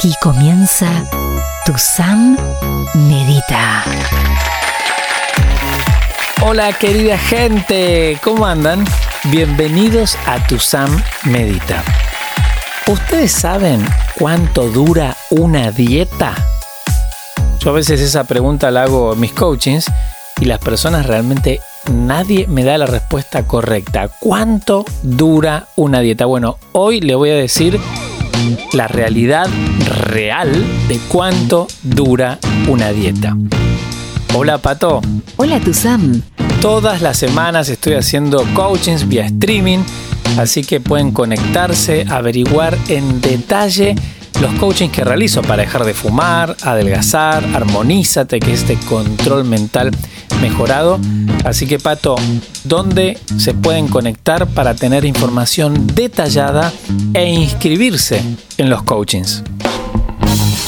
Aquí comienza Tu Sam Medita. Hola querida gente, ¿cómo andan? Bienvenidos a Tu Sam Medita. ¿Ustedes saben cuánto dura una dieta? Yo a veces esa pregunta la hago en mis coachings y las personas realmente nadie me da la respuesta correcta. ¿Cuánto dura una dieta? Bueno, hoy le voy a decir la realidad real de cuánto dura una dieta. Hola Pato. Hola Tuzam. Todas las semanas estoy haciendo coachings vía streaming, así que pueden conectarse, averiguar en detalle los coachings que realizo para dejar de fumar, adelgazar, armonízate, que es este control mental mejorado. Así que Pato, ¿dónde se pueden conectar para tener información detallada e inscribirse en los coachings?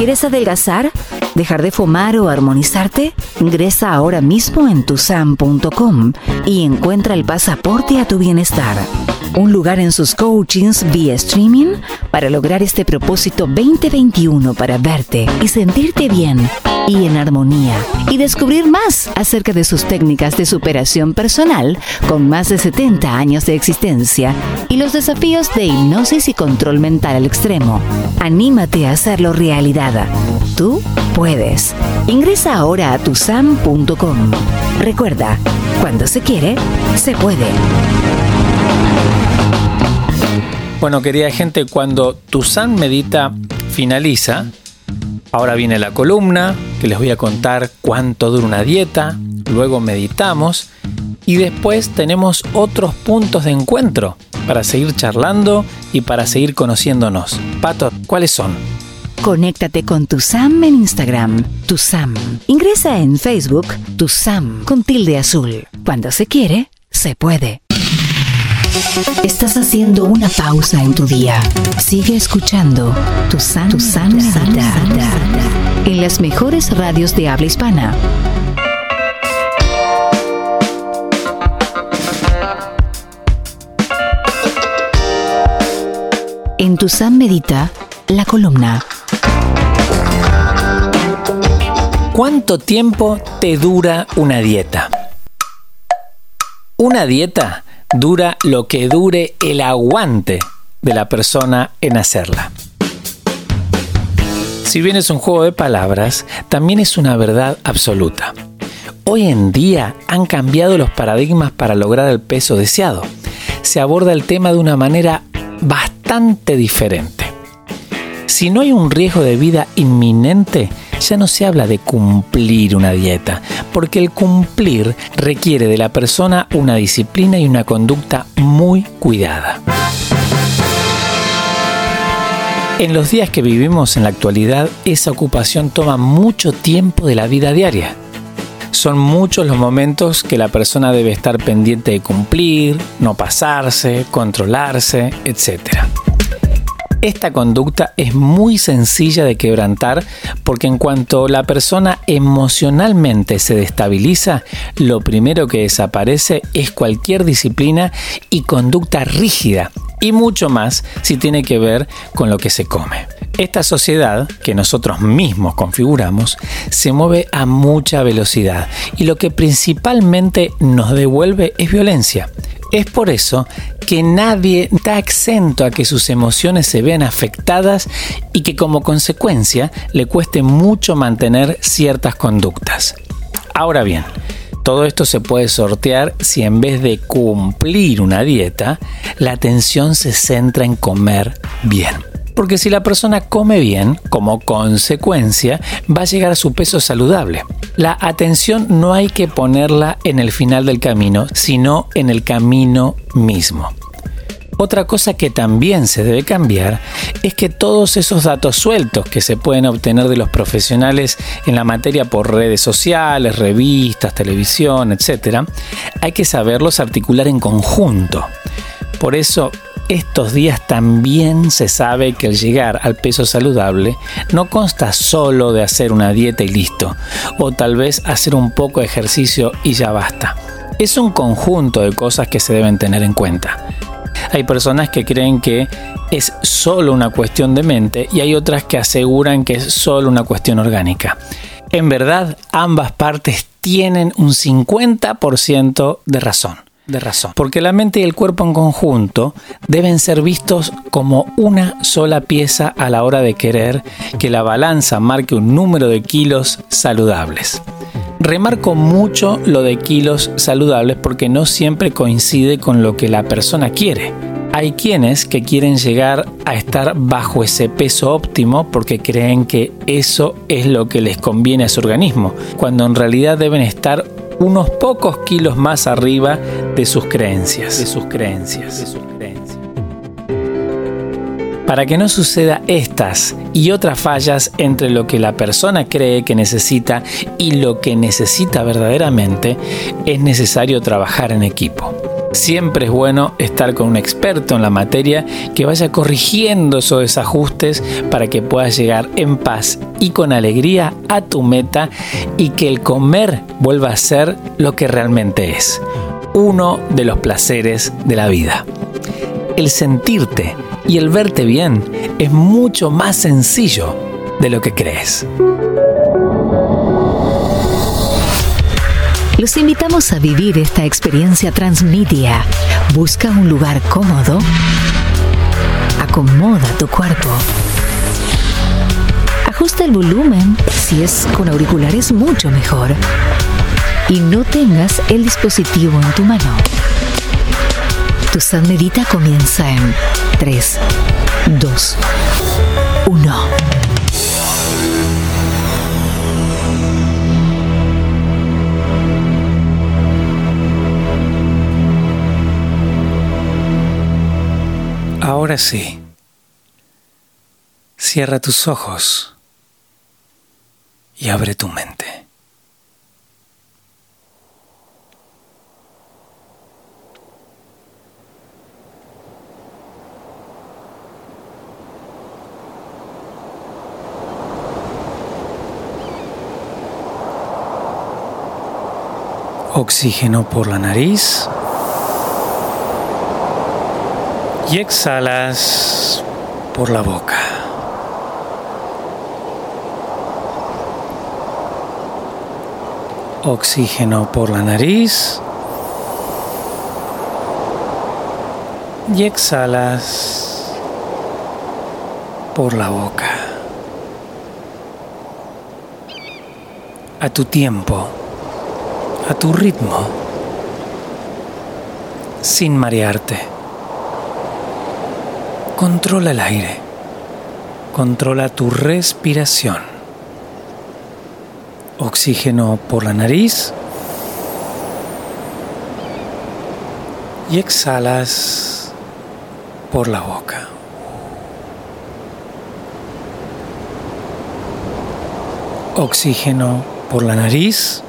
¿Quieres adelgazar? ¿Dejar de fumar o armonizarte? Ingresa ahora mismo en tusam.com y encuentra el pasaporte a tu bienestar un lugar en sus coachings vía streaming para lograr este propósito 2021 para verte y sentirte bien y en armonía y descubrir más acerca de sus técnicas de superación personal con más de 70 años de existencia y los desafíos de hipnosis y control mental al extremo. Anímate a hacerlo realidad. Tú puedes. Ingresa ahora a tusam.com. Recuerda, cuando se quiere, se puede. Bueno, querida gente, cuando tu San Medita finaliza, ahora viene la columna, que les voy a contar cuánto dura una dieta, luego meditamos y después tenemos otros puntos de encuentro para seguir charlando y para seguir conociéndonos. Pato, ¿cuáles son? Conéctate con tu Sam en Instagram, tu Sam. Ingresa en Facebook, tu Sam con tilde azul. Cuando se quiere, se puede. Estás haciendo una pausa en tu día. Sigue escuchando tu san, tu san, en las mejores radios de habla hispana. En tu San Medita, la columna. ¿Cuánto tiempo te dura una dieta? Una dieta dura lo que dure el aguante de la persona en hacerla. Si bien es un juego de palabras, también es una verdad absoluta. Hoy en día han cambiado los paradigmas para lograr el peso deseado. Se aborda el tema de una manera bastante diferente. Si no hay un riesgo de vida inminente, ya no se habla de cumplir una dieta, porque el cumplir requiere de la persona una disciplina y una conducta muy cuidada. En los días que vivimos en la actualidad, esa ocupación toma mucho tiempo de la vida diaria. Son muchos los momentos que la persona debe estar pendiente de cumplir, no pasarse, controlarse, etc. Esta conducta es muy sencilla de quebrantar porque en cuanto la persona emocionalmente se destabiliza, lo primero que desaparece es cualquier disciplina y conducta rígida y mucho más si tiene que ver con lo que se come. Esta sociedad, que nosotros mismos configuramos, se mueve a mucha velocidad y lo que principalmente nos devuelve es violencia. Es por eso que nadie está exento a que sus emociones se vean afectadas y que como consecuencia le cueste mucho mantener ciertas conductas. Ahora bien, todo esto se puede sortear si en vez de cumplir una dieta, la atención se centra en comer bien. Porque si la persona come bien, como consecuencia, va a llegar a su peso saludable. La atención no hay que ponerla en el final del camino, sino en el camino mismo. Otra cosa que también se debe cambiar es que todos esos datos sueltos que se pueden obtener de los profesionales en la materia por redes sociales, revistas, televisión, etc., hay que saberlos articular en conjunto. Por eso estos días también se sabe que el llegar al peso saludable no consta solo de hacer una dieta y listo, o tal vez hacer un poco de ejercicio y ya basta. Es un conjunto de cosas que se deben tener en cuenta. Hay personas que creen que es solo una cuestión de mente y hay otras que aseguran que es solo una cuestión orgánica. En verdad, ambas partes tienen un 50% de razón. Razón. Porque la mente y el cuerpo en conjunto deben ser vistos como una sola pieza a la hora de querer que la balanza marque un número de kilos saludables. Remarco mucho lo de kilos saludables porque no siempre coincide con lo que la persona quiere. Hay quienes que quieren llegar a estar bajo ese peso óptimo porque creen que eso es lo que les conviene a su organismo, cuando en realidad deben estar unos pocos kilos más arriba de sus creencias. De sus creencias. De sus creencias. Para que no suceda estas y otras fallas entre lo que la persona cree que necesita y lo que necesita verdaderamente, es necesario trabajar en equipo. Siempre es bueno estar con un experto en la materia que vaya corrigiendo esos desajustes para que puedas llegar en paz y con alegría a tu meta y que el comer vuelva a ser lo que realmente es, uno de los placeres de la vida. El sentirte y el verte bien es mucho más sencillo de lo que crees. Los invitamos a vivir esta experiencia transmedia. Busca un lugar cómodo. Acomoda tu cuerpo. Ajusta el volumen. Si es con auriculares, mucho mejor. Y no tengas el dispositivo en tu mano. Tu San Medita comienza en 3, 2, 1. Ahora sí. Cierra tus ojos y abre tu mente. Oxígeno por la nariz. Y exhalas por la boca. Oxígeno por la nariz y exhalas por la boca. A tu tiempo, a tu ritmo, sin marearte. Controla el aire. Controla tu respiración. Oxígeno por la nariz. Y exhalas por la boca. Oxígeno por la nariz.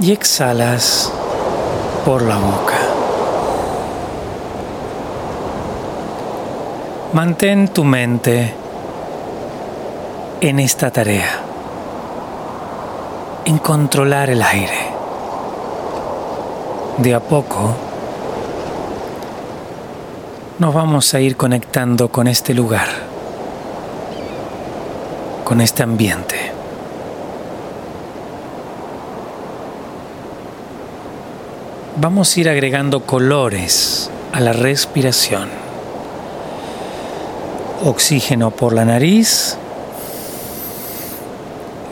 Y exhalas por la boca. Mantén tu mente en esta tarea, en controlar el aire. De a poco nos vamos a ir conectando con este lugar, con este ambiente. Vamos a ir agregando colores a la respiración oxígeno por la nariz,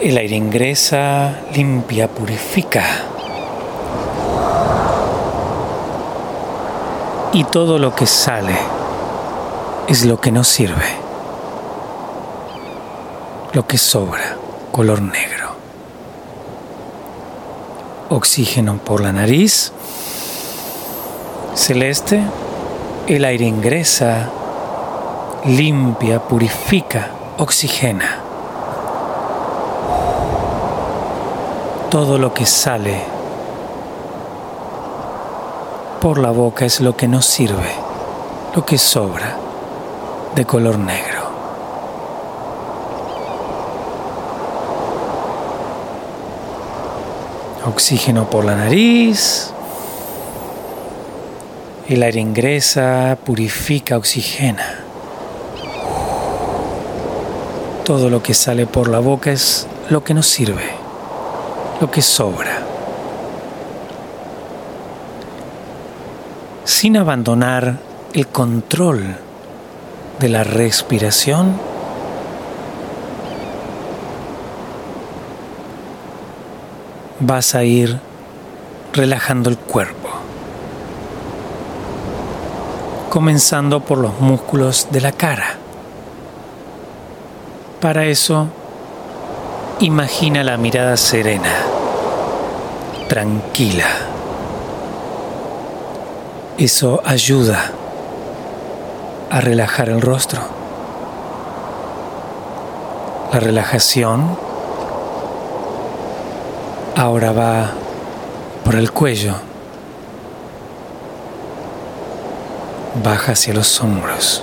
el aire ingresa, limpia, purifica. Y todo lo que sale es lo que nos sirve, lo que sobra, color negro. Oxígeno por la nariz, celeste, el aire ingresa, limpia, purifica, oxigena. Todo lo que sale por la boca es lo que nos sirve, lo que sobra de color negro. Oxígeno por la nariz El aire ingresa, purifica, oxigena. Todo lo que sale por la boca es lo que nos sirve, lo que sobra. Sin abandonar el control de la respiración, vas a ir relajando el cuerpo, comenzando por los músculos de la cara. Para eso, imagina la mirada serena, tranquila. Eso ayuda a relajar el rostro. La relajación ahora va por el cuello, baja hacia los hombros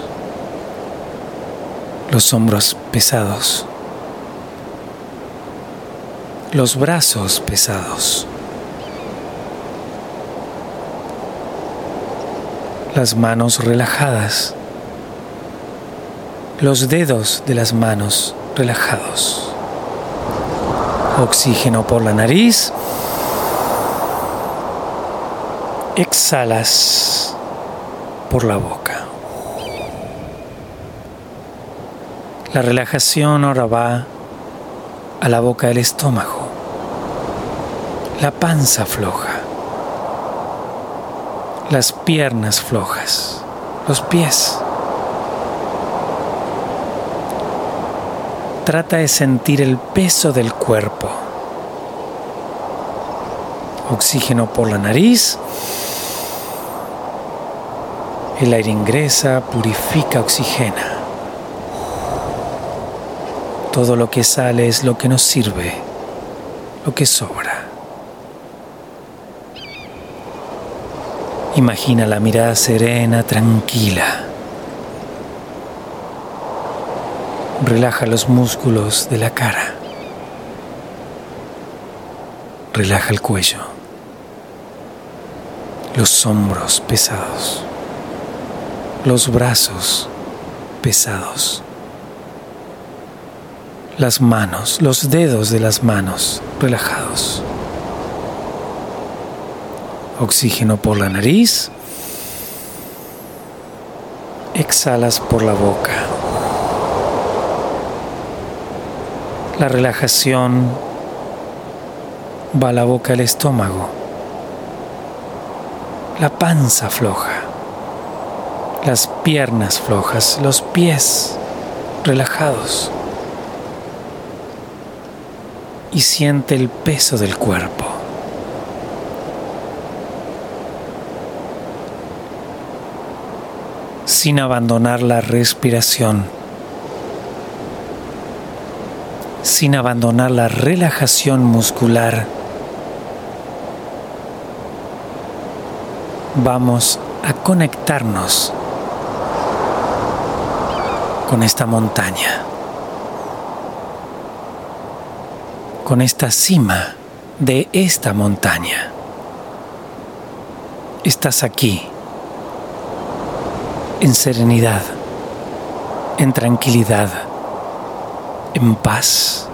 los hombros pesados, los brazos pesados, las manos relajadas, los dedos de las manos relajados. Oxígeno por la nariz. Exhalas por la boca. La relajación ahora va a la boca del estómago, la panza floja, las piernas flojas, los pies. Trata de sentir el peso del cuerpo. Oxígeno por la nariz. El aire ingresa, purifica, oxigena. Todo lo que sale es lo que nos sirve, lo que sobra. Imagina la mirada serena, tranquila. Relaja los músculos de la cara. Relaja el cuello. Los hombros pesados. Los brazos pesados las manos, los dedos de las manos relajados. Oxígeno por la nariz. Exhalas por la boca. La relajación va a la boca al estómago. La panza floja. Las piernas flojas. Los pies relajados. Y siente el peso del cuerpo. sin abandonar la respiración, sin abandonar la relajación muscular. Vamos a conectarnos con esta montaña. Con esta cima de esta montaña. Estás aquí, en serenidad, en tranquilidad, en paz.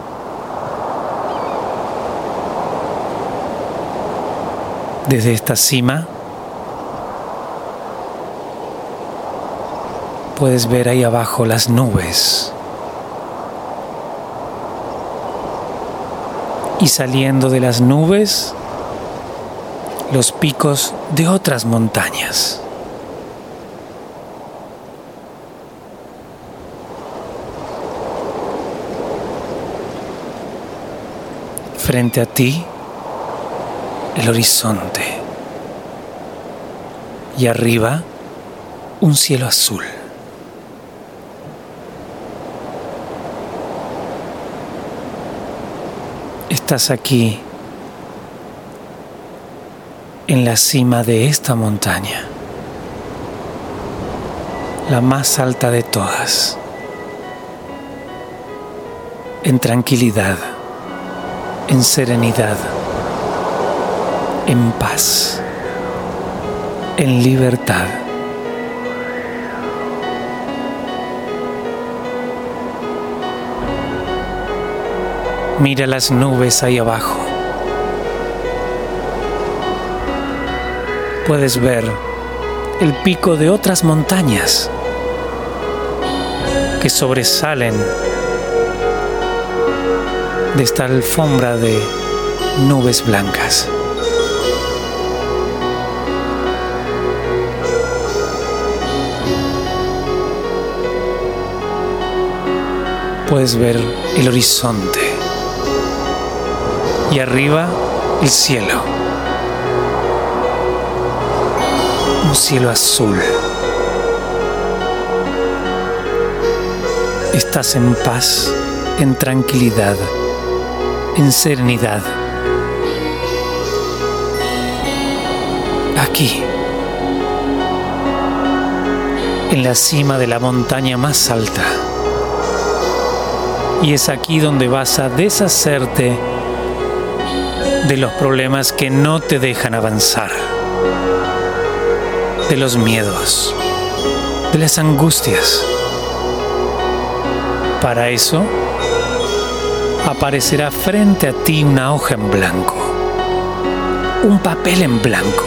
Desde esta cima puedes ver ahí abajo las nubes y saliendo de las nubes los picos de otras montañas. Frente a ti el horizonte y arriba un cielo azul. Estás aquí en la cima de esta montaña, la más alta de todas, en tranquilidad, en serenidad, en paz. en libertad. Mira las nubes ahí abajo. Puedes ver el pico de otras montañas que sobresalen de esta alfombra de nubes blancas. Puedes ver el horizonte y arriba el cielo. Un cielo azul. Estás en paz, en tranquilidad, en serenidad. Aquí, en la cima de la montaña más alta. Y es aquí donde vas a deshacerte de los problemas que no te dejan avanzar, de los miedos, de las angustias. Para eso, aparecerá frente a ti una hoja en blanco, un papel en blanco.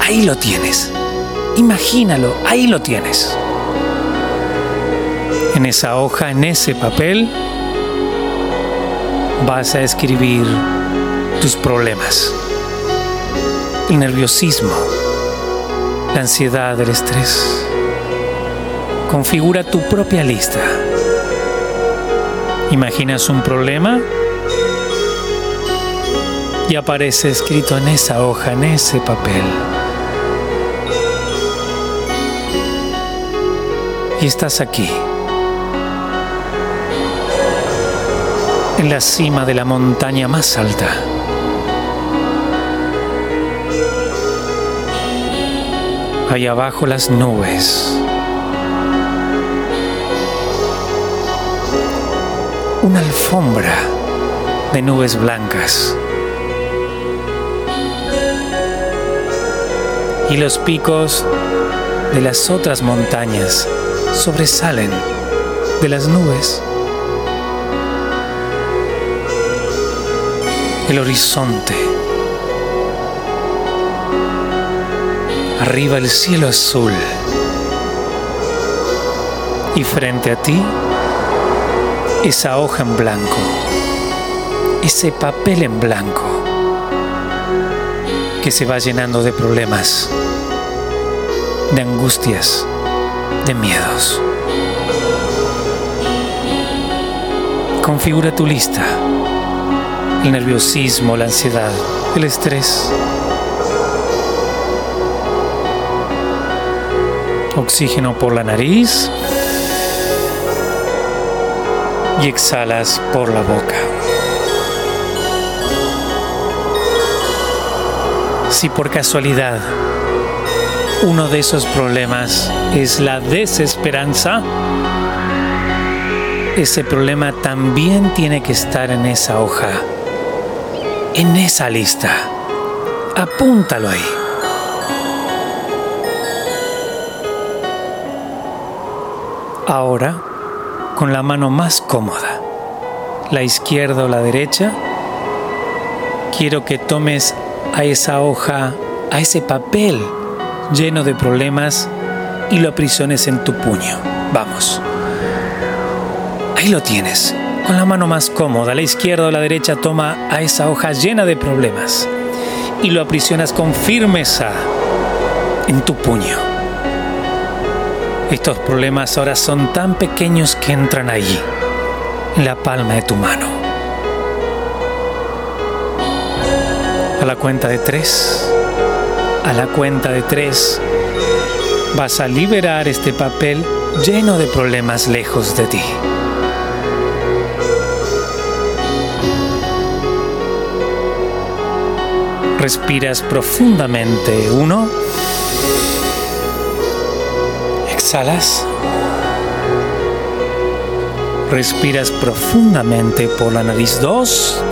Ahí lo tienes. Imagínalo, ahí lo tienes. En esa hoja, en ese papel, vas a escribir tus problemas, el nerviosismo, la ansiedad, el estrés. Configura tu propia lista. Imaginas un problema y aparece escrito en esa hoja, en ese papel. Y estás aquí, en la cima de la montaña más alta. Ahí abajo las nubes. Una alfombra de nubes blancas. Y los picos de las otras montañas sobresalen de las nubes. El horizonte arriba el cielo azul. Y frente a ti esa hoja en blanco, ese papel en blanco que se va llenando de problemas, de angustias, de miedos. Configura tu lista, el nerviosismo, la ansiedad, el estrés Oxígeno por la nariz y exhalas por la boca. Si por casualidad uno de esos problemas es la desesperanza, ese problema también tiene que estar en esa hoja, en esa lista. Apúntalo ahí. Ahora, con la mano más cómoda, la izquierda o la derecha, quiero que tomes a esa hoja, a ese papel lleno de problemas y lo aprisiones en tu puño. Vamos. Ahí lo tienes. Con la mano más cómoda, la izquierda o la derecha, toma a esa hoja llena de problemas y lo aprisionas con firmeza en tu puño. Estos problemas ahora son tan pequeños que entran allí, en la palma de tu mano. A la cuenta de tres, a la cuenta de tres, vas a liberar este papel lleno de problemas lejos de ti. Respiras profundamente. Uno. Exhalas. Respiras profundamente por la nariz. Dos.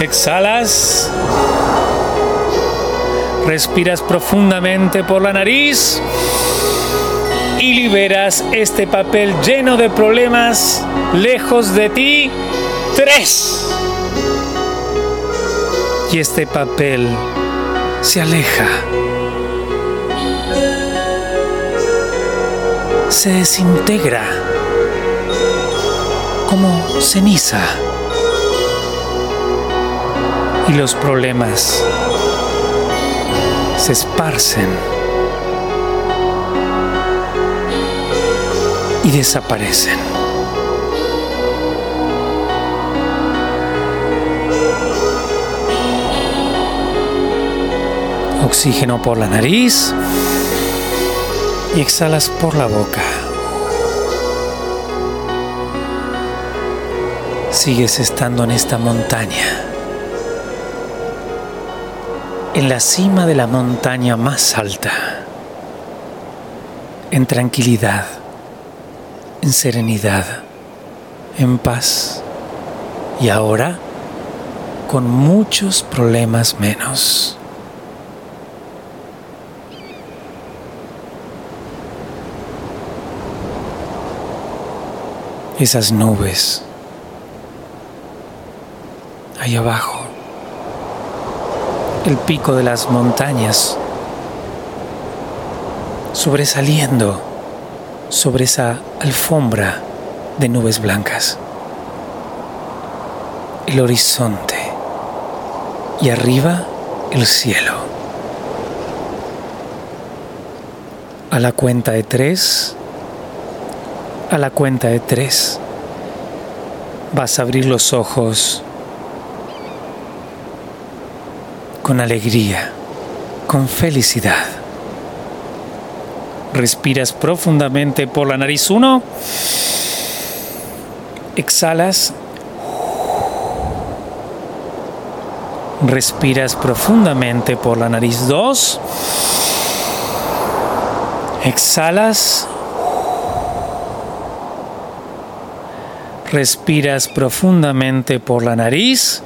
Exhalas. Respiras profundamente por la nariz y liberas este papel lleno de problemas lejos de ti. Tres. Y este papel se aleja. Se desintegra como ceniza. Y los problemas se esparcen y desaparecen. Oxígeno por la nariz y exhalas por la boca. Sigues estando en esta montaña en la cima de la montaña más alta, en tranquilidad, en serenidad, en paz y ahora con muchos problemas menos. Esas nubes ahí abajo el pico de las montañas, sobresaliendo sobre esa alfombra de nubes blancas. El horizonte y arriba el cielo. A la cuenta de tres, a la cuenta de tres, vas a abrir los ojos con alegría, con felicidad. Respiras profundamente por la nariz uno. Exhalas. Respiras profundamente por la nariz dos. Exhalas. Respiras profundamente por la nariz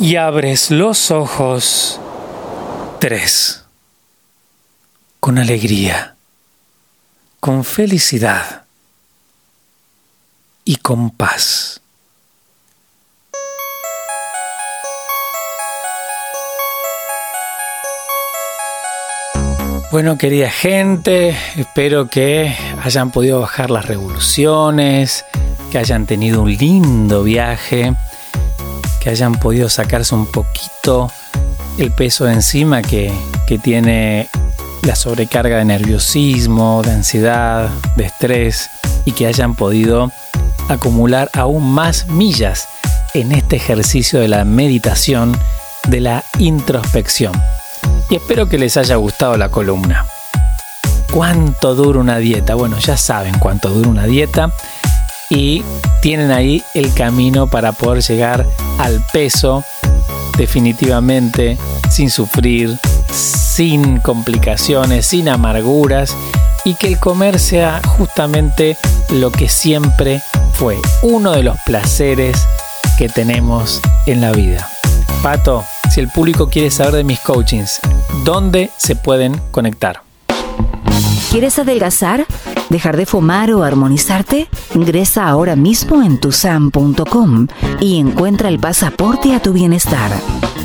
y abres los ojos tres, con alegría, con felicidad y con paz. Bueno, querida gente, espero que hayan podido bajar las revoluciones, que hayan tenido un lindo viaje que hayan podido sacarse un poquito el peso de encima que, que tiene la sobrecarga de nerviosismo, de ansiedad, de estrés y que hayan podido acumular aún más millas en este ejercicio de la meditación, de la introspección. Y espero que les haya gustado la columna. ¿Cuánto dura una dieta? Bueno, ya saben cuánto dura una dieta y tienen ahí el camino para poder llegar al peso definitivamente sin sufrir, sin complicaciones, sin amarguras y que el comer sea justamente lo que siempre fue, uno de los placeres que tenemos en la vida. Pato, si el público quiere saber de mis coachings, ¿dónde se pueden conectar? ¿Quieres adelgazar? ¿Dejar de fumar o armonizarte? Ingresa ahora mismo en tusam.com y encuentra el pasaporte a tu bienestar.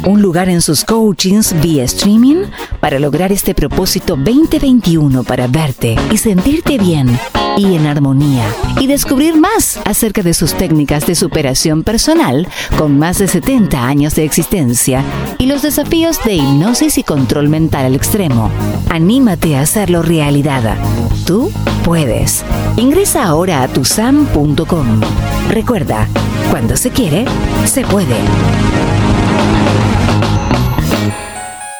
Un lugar en sus coachings vía streaming para lograr este propósito 2021 para verte y sentirte bien y en armonía y descubrir más acerca de sus técnicas de superación personal con más de 70 años de existencia y los desafíos de hipnosis y control mental al extremo. Anímate a hacerlo realidad. Tú puedes. Ingresa ahora a tusam.com. Recuerda, cuando se quiere, se puede.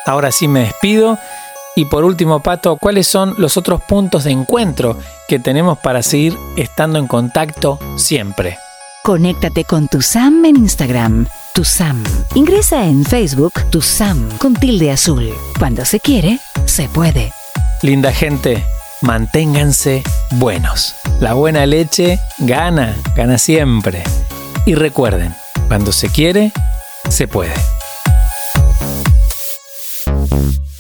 Ahora sí me despido. Y por último, Pato, ¿cuáles son los otros puntos de encuentro que tenemos para seguir estando en contacto siempre? Conéctate con tu Sam en Instagram. Tu Sam. Ingresa en Facebook Tu Sam con tilde azul. Cuando se quiere, se puede. Linda gente, manténganse buenos. La buena leche gana, gana siempre. Y recuerden, cuando se quiere, se puede. Bye.